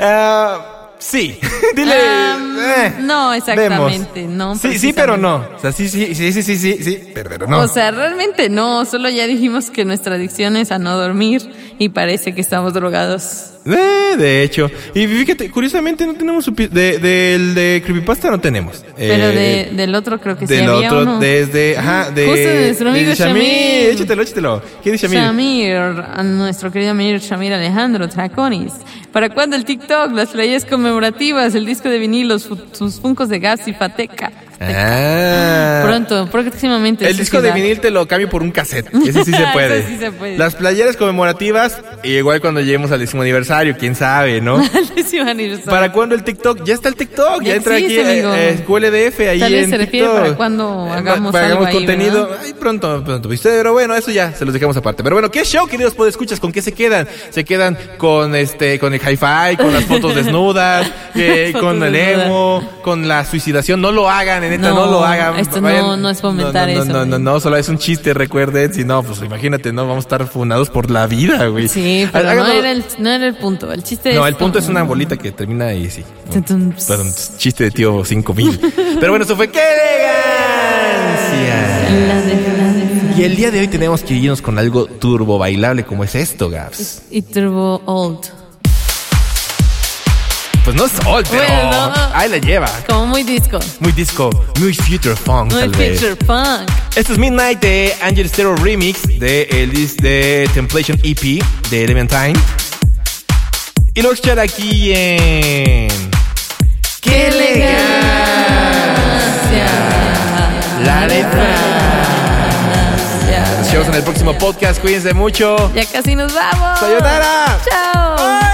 Ah, sí, dile.
Am,
eh,
no, exactamente,
vemos.
no,
Sí, sí, pero no. O sea, sí, sí, sí, sí, sí, sí, sí, pero, no.
O sea, realmente no, solo ya dijimos que nuestra adicción es a no dormir y parece que estamos drogados.
Eh, de hecho. Y fíjate, curiosamente no tenemos pi- de, del de Creepypasta no tenemos.
Pero
Eh,
de, del otro creo que sí
Del
había
otro,
uno.
desde, ajá, de...
Justo de nuestro amigo
de
Shamir.
Échatelo, échatelo. ¿Quién es Shamir?
Shamir, a nuestro querido amigo Shamir Alejandro Traconis. ¿Para cuándo el TikTok? Las playas conmemorativas, el disco de vinilos, sus funcos de gas y fateca.
Ah.
Pronto, próximamente.
El disco de vinil te lo cambio por un cassette. Ese sí se
Eso
puede.
sí se puede.
Las playeras conmemorativas, igual cuando lleguemos al décimo aniversario, quién sabe, ¿no?
Al décimo aniversario.
¿Para cuándo el TikTok? Ya está el TikTok, ya,
Ya
entra aquí eh, eh, QLDF ahí
Tal vez
en
se refiere
TikTok.
para cuando
Eh,
hagamos
para
algo
hagamos
ahí,
contenido.
¿verdad?
Ay, pronto, pronto, ¿viste? Pero bueno, eso ya se los dejamos aparte. Pero bueno, ¿qué show, queridos escuchas ¿Con qué se quedan? Se quedan con este, con el hi-fi, con las fotos desnudas, eh,
Fotos
con el
desnudas.
emo, con la suicidación. No lo hagan, neta, no,
No,
lo hagan.
esto no- no es fomentar
no, no,
eso,
No, no, no, solo es un chiste, recuerden. Si no, pues imagínate, no, vamos a estar fundados por la vida, güey.
Sí, pero no era, el, no era el punto. El chiste
no,
es.
el punto es una bolita que termina ahí, sí. Perdón, chiste de tío 5000. Pero bueno, eso fue ¡Qué elegancia!
La de, la de-
Y el día de hoy tenemos que irnos con algo turbo bailable como es esto, Gaps.
Y Turbo Old.
Pues no es old, pero
Bueno,
ahí la lleva.
Como muy disco.
Muy disco, muy future funk,
Muy
tal vez.
future punk.
Esto es Midnight de Angel Stereo Remix de el de Templation EP de Elementine. Y lo escuchar aquí en...
¡Qué elegancia!
La de Nos vemos en el próximo podcast. Cuídense mucho.
Ya casi nos vamos.
¡Sayonara!
Chao.
Bye.